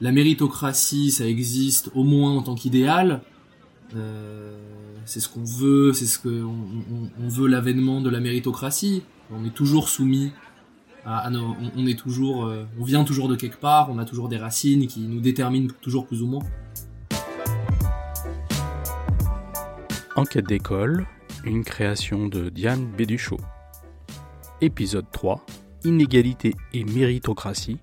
la méritocratie, ça existe au moins en tant qu'idéal. Euh, c'est ce qu'on veut, c'est ce que on, veut l'avènement de la méritocratie. On est toujours soumis à, on, est toujours, euh, on vient toujours de quelque part, on a toujours des racines qui nous déterminent toujours plus ou moins. Enquête d'école, une création de Diane Béduchot. Épisode 3 Inégalité et méritocratie,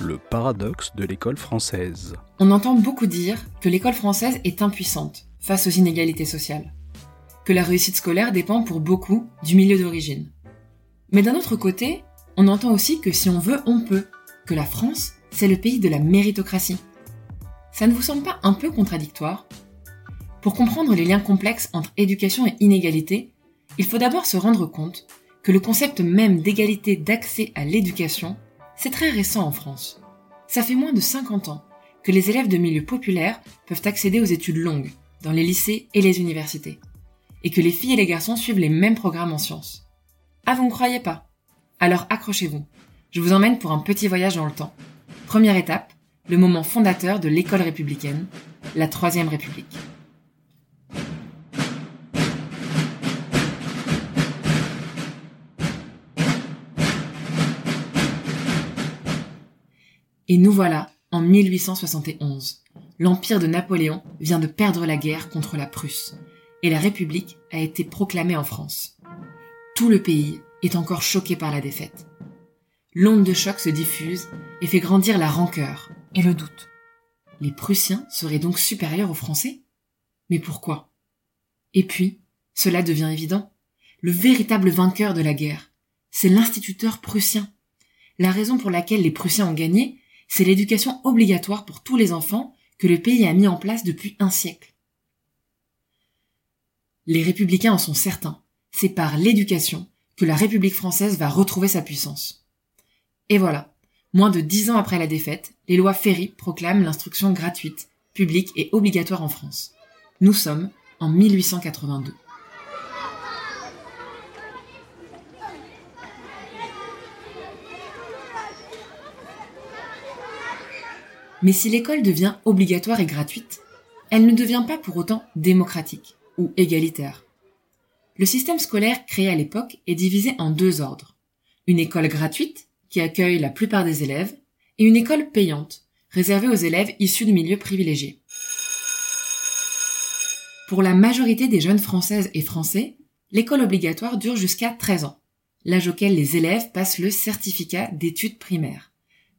le paradoxe de l'école française. On entend beaucoup dire que l'école française est impuissante face aux inégalités sociales, que la réussite scolaire dépend pour beaucoup du milieu d'origine. Mais d'un autre côté, on entend aussi que si on veut, on peut, que la France, c'est le pays de la méritocratie. Ça ne vous semble pas un peu contradictoire? Pour comprendre les liens complexes entre éducation et inégalité, il faut d'abord se rendre compte que le concept même d'égalité d'accès à l'éducation, c'est très récent en France. Ça fait moins de 50 ans que les élèves de milieux populaires peuvent accéder aux études longues, dans les lycées et les universités, et que les filles et les garçons suivent les mêmes programmes en sciences. Ah, vous ne croyez pas? Alors accrochez-vous. Je vous emmène pour un petit voyage dans le temps. Première étape, le moment fondateur de l'école républicaine, la Troisième République. Et nous voilà en 1871. L'empire de Napoléon vient de perdre la guerre contre la Prusse et la République a été proclamée en France. Tout le pays est encore choqué par la défaite. L'onde de choc se diffuse et fait grandir la rancœur et le doute. Les Prussiens seraient donc supérieurs aux Français? Mais pourquoi? Et puis, cela devient évident. Le véritable vainqueur de la guerre, c'est l'instituteur prussien. La raison pour laquelle les Prussiens ont gagné, c'est l'éducation obligatoire pour tous les enfants que le pays a mis en place depuis un siècle. Les républicains en sont certains. C'est par l'éducation que la République française va retrouver sa puissance. Et voilà. Moins de dix ans après la défaite, les lois Ferry proclament l'instruction gratuite, publique et obligatoire en France. Nous sommes en 1882. Mais si l'école devient obligatoire et gratuite, elle ne devient pas pour autant démocratique ou égalitaire. Le système scolaire créé à l'époque est divisé en deux ordres. Une école gratuite, qui accueille la plupart des élèves, et une école payante, réservée aux élèves issus de milieux privilégiés. Pour la majorité des jeunes françaises et français, l'école obligatoire dure jusqu'à 13 ans, l'âge auquel les élèves passent le certificat d'études primaires.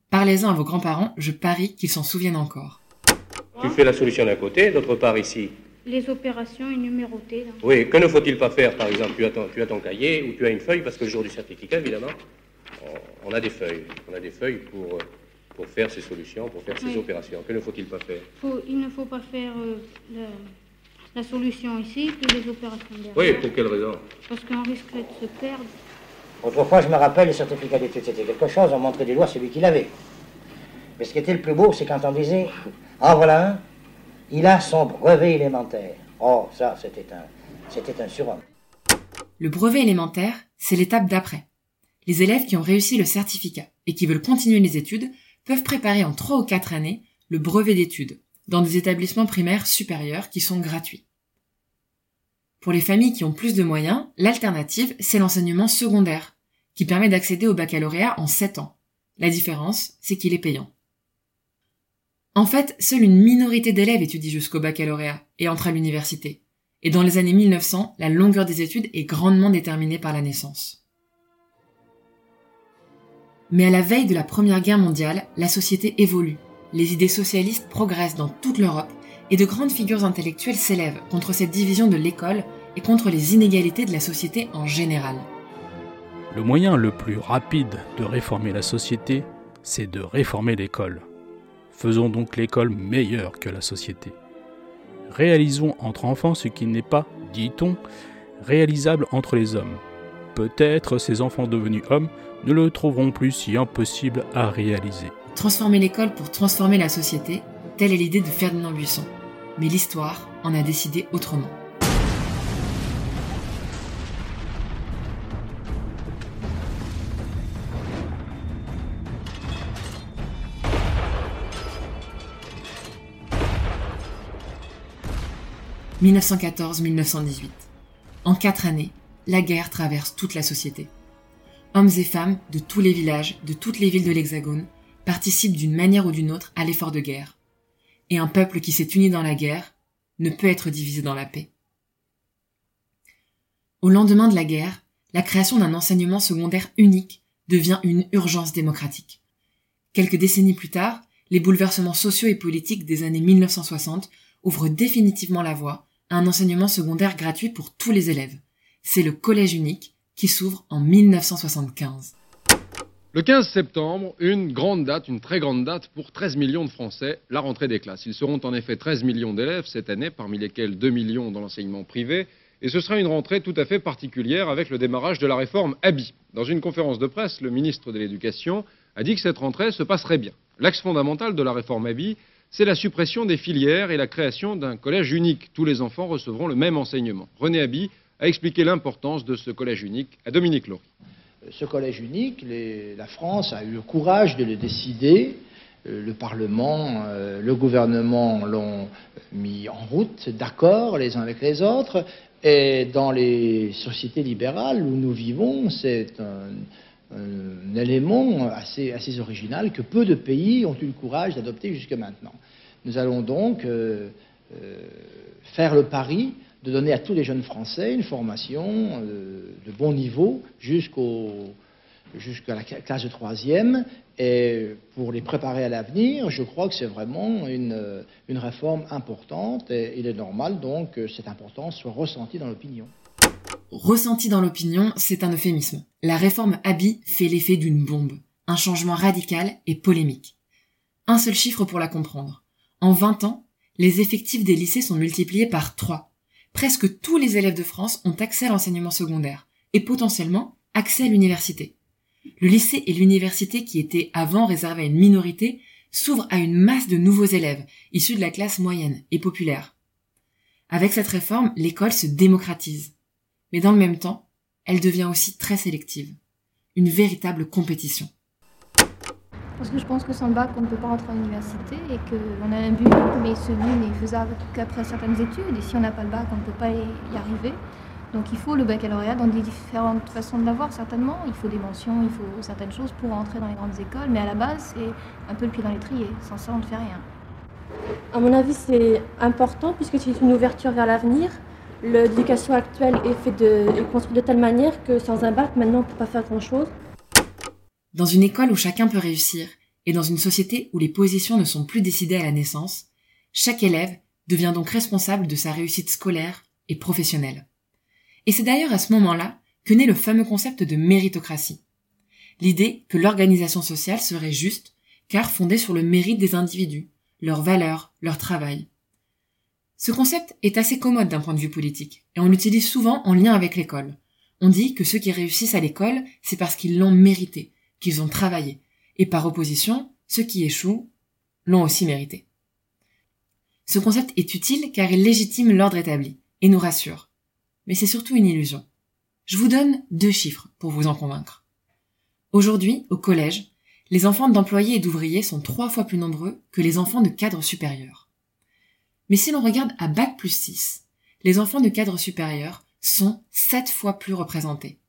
Parlez-en à vos grands-parents, je parie qu'ils s'en souviennent encore. Tu fais la solution d'un côté, d'autre part ici. Les opérations numérotées. Oui, que ne faut-il pas faire Par exemple, tu as, ton, tu as ton cahier ou tu as une feuille, parce que le jour du certificat, évidemment, on, a des feuilles. On a des feuilles pour, pour faire ces solutions, pour faire ces opérations. Que ne faut-il pas faire? Il ne faut pas faire euh, la, solution ici, puis les opérations derrière. Oui, pour quelle raison? Parce qu'on risquerait de se perdre. Autrefois, je me rappelle, les certificats d'études, c'était quelque chose, on montrait du doigt celui qui l'avait. Mais ce qui était le plus beau, c'est quand on disait, ah voilà un, il a son brevet élémentaire. Oh, ça, c'était un, c'était un surhomme. Le brevet élémentaire, c'est l'étape d'après. Les élèves qui ont réussi le certificat et qui veulent continuer les études peuvent préparer en trois ou quatre années le brevet d'études dans des établissements primaires supérieurs qui sont gratuits. Pour les familles qui ont plus de moyens, l'alternative, c'est l'enseignement secondaire, qui permet d'accéder au baccalauréat en 7 ans. La différence, c'est qu'il est payant. En fait, seule une minorité d'élèves étudient jusqu'au baccalauréat et entrent à l'université. Et dans les années 1900, la longueur des études est grandement déterminée par la naissance. Mais à la veille de la Première Guerre mondiale, la société évolue. Les idées socialistes progressent dans toute l'Europe et de grandes figures intellectuelles s'élèvent contre cette division de l'école et contre les inégalités de la société en général. Le moyen le plus rapide de réformer la société, c'est de réformer l'école. Faisons donc l'école meilleure que la société. Réalisons entre enfants ce qui n'est pas, dit-on, réalisable entre les hommes. Peut-être ces enfants devenus hommes ne le trouveront plus si impossible à réaliser. Transformer l'école pour transformer la société, telle est l'idée de Ferdinand Buisson mais l'histoire en a décidé autrement. « 1914-1918. En quatre années, la guerre traverse toute la société. Hommes et femmes de tous les villages, de toutes les villes de l'Hexagone, participent d'une manière ou d'une autre à l'effort de guerre. Et un peuple qui s'est uni dans la guerre ne peut être divisé dans la paix. Au lendemain de la guerre, la création d'un enseignement secondaire unique devient une urgence démocratique. Quelques décennies plus tard, les bouleversements sociaux et politiques des années 1960 ouvrent définitivement la voie à un enseignement secondaire gratuit pour tous les élèves. C'est le collège unique qui s'ouvre en 1975. Le 15 septembre, une grande date, une très grande date pour 13 millions de Français, la rentrée des classes. Ils seront en effet 13 millions d'élèves cette année, parmi lesquels 2 millions dans l'enseignement privé. Et ce sera une rentrée tout à fait particulière avec le démarrage de la réforme ABI. Dans une conférence de presse, le ministre de l'Éducation a dit que cette rentrée se passerait bien. L'axe fondamental de la réforme ABI, c'est la suppression des filières et la création d'un collège unique. Tous les enfants recevront le même enseignement. René Abi a expliqué l'importance de ce collège unique à Dominique Laurie. Ce collège unique, la France a eu le courage de le décider. Euh, le Parlement, euh, le gouvernement l'ont mis en route, d'accord les uns avec les autres. Et dans les sociétés libérales où nous vivons, c'est un, élément assez, original que peu de pays ont eu le courage d'adopter jusque maintenant. Nous allons donc euh, faire le pari de donner à tous les jeunes Français une formation euh, de bon niveau jusqu'à la classe de troisième. Et pour les préparer à l'avenir, je crois que c'est vraiment une, une, réforme importante et il est normal donc que cette importance soit ressentie dans l'opinion. Ressentie dans l'opinion, c'est un euphémisme. La réforme Abi fait l'effet d'une bombe, un changement radical et polémique. Un seul chiffre pour la comprendre. En 20 ans, les effectifs des lycées sont multipliés par 3 presque tous les élèves de France ont accès à l'enseignement secondaire et potentiellement accès à l'université. Le lycée et l'université qui étaient avant réservés à une minorité s'ouvrent à une masse de nouveaux élèves issus de la classe moyenne et populaire. Avec cette réforme, l'école se démocratise. Mais dans le même temps, elle devient aussi très sélective. Une véritable compétition. Parce que je pense que sans le bac, on ne peut pas rentrer à l'université et qu'on a un but, mais ce but n'est faisable qu'après certaines études. Et si on n'a pas le bac, on ne peut pas y arriver. Donc il faut le baccalauréat dans des différentes façons de l'avoir, certainement. Il faut des mentions, il faut certaines choses pour entrer dans les grandes écoles. Mais à la base, c'est un peu le pied dans l'étrier. Sans ça, on ne fait rien. À mon avis, c'est important puisque c'est une ouverture vers l'avenir. L'éducation actuelle est, fait de, est construite de telle manière que sans un bac, maintenant, on ne peut pas faire grand-chose. Dans une école où chacun peut réussir, et dans une société où les positions ne sont plus décidées à la naissance, chaque élève devient donc responsable de sa réussite scolaire et professionnelle. Et c'est d'ailleurs à ce moment-là que naît le fameux concept de méritocratie. L'idée que l'organisation sociale serait juste, car fondée sur le mérite des individus, leurs valeurs, leur travail. Ce concept est assez commode d'un point de vue politique, et on l'utilise souvent en lien avec l'école. On dit que ceux qui réussissent à l'école, c'est parce qu'ils l'ont mérité, qu'ils ont travaillé, et par opposition, ceux qui échouent l'ont aussi mérité. Ce concept est utile car il légitime l'ordre établi et nous rassure. Mais c'est surtout une illusion. Je vous donne deux chiffres pour vous en convaincre. Aujourd'hui, au collège, les enfants d'employés et d'ouvriers sont trois fois plus nombreux que les enfants de cadres supérieurs. Mais si l'on regarde à Bac plus 6, les enfants de cadres supérieurs sont sept fois plus représentés.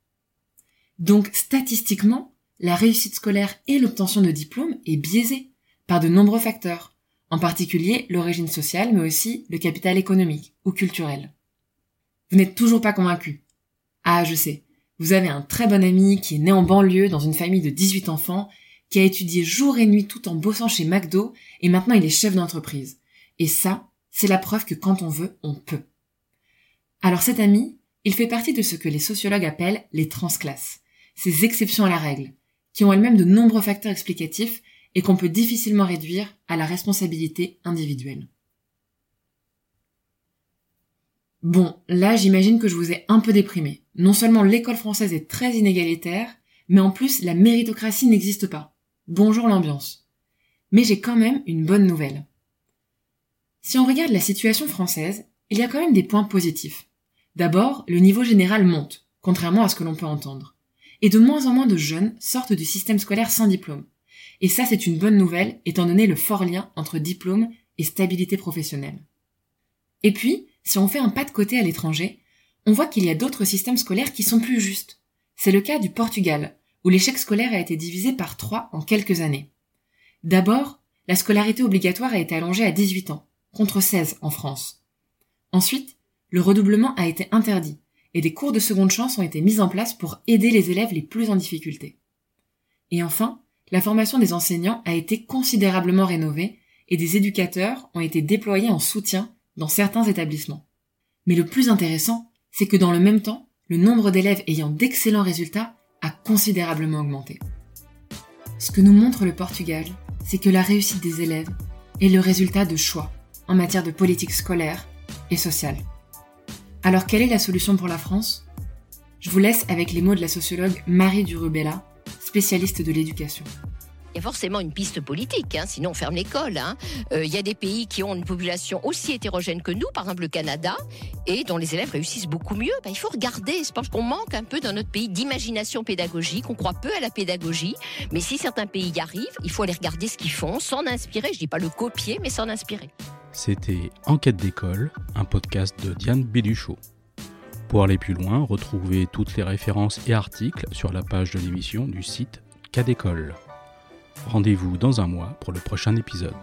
Donc, statistiquement, la réussite scolaire et l'obtention de diplômes est biaisée par de nombreux facteurs, en particulier l'origine sociale, mais aussi le capital économique ou culturel. Vous n'êtes toujours pas convaincu. Ah, je sais. Vous avez un très bon ami qui est né en banlieue dans une famille de 18 enfants, qui a étudié jour et nuit tout en bossant chez McDo, et maintenant il est chef d'entreprise. Et ça, c'est la preuve que quand on veut, on peut. Alors cet ami, il fait partie de ce que les sociologues appellent les transclasses, ces exceptions à la règle, qui ont elles-mêmes de nombreux facteurs explicatifs et qu'on peut difficilement réduire à la responsabilité individuelle. Bon, là j'imagine que je vous ai un peu déprimé. Non seulement l'école française est très inégalitaire, mais en plus la méritocratie n'existe pas. Bonjour l'ambiance. Mais j'ai quand même une bonne nouvelle. Si on regarde la situation française, il y a quand même des points positifs. D'abord, le niveau général monte, contrairement à ce que l'on peut entendre et de moins en moins de jeunes sortent du système scolaire sans diplôme. Et ça, c'est une bonne nouvelle, étant donné le fort lien entre diplôme et stabilité professionnelle. Et puis, si on fait un pas de côté à l'étranger, on voit qu'il y a d'autres systèmes scolaires qui sont plus justes. C'est le cas du Portugal, où l'échec scolaire a été divisé par trois en quelques années. D'abord, la scolarité obligatoire a été allongée à 18 ans, contre 16 en France. Ensuite, le redoublement a été interdit, et des cours de seconde chance ont été mis en place pour aider les élèves les plus en difficulté. Et enfin, la formation des enseignants a été considérablement rénovée et des éducateurs ont été déployés en soutien dans certains établissements. Mais le plus intéressant, c'est que dans le même temps, le nombre d'élèves ayant d'excellents résultats a considérablement augmenté. Ce que nous montre le Portugal, c'est que la réussite des élèves est le résultat de choix en matière de politique scolaire et sociale. Alors quelle est la solution pour la France? Je vous laisse avec les mots de la sociologue Marie Durubella, spécialiste de l'éducation. Il y a forcément une piste politique, hein, sinon on ferme l'école. Hein. Euh, il y a des pays qui ont une population aussi hétérogène que nous, par exemple le Canada, et dont les élèves réussissent beaucoup mieux. Ben, il faut regarder. Je pense qu'on manque un peu dans notre pays d'imagination pédagogique. On croit peu à la pédagogie, mais si certains pays y arrivent, il faut aller regarder ce qu'ils font, s'en inspirer. Je dis pas le copier, mais s'en inspirer. C'était Enquête d'école, un podcast de Diane Béduchot. Pour aller plus loin, retrouvez toutes les références et articles sur la page de l'émission du site Cas d'école. Rendez-vous dans un mois pour le prochain épisode.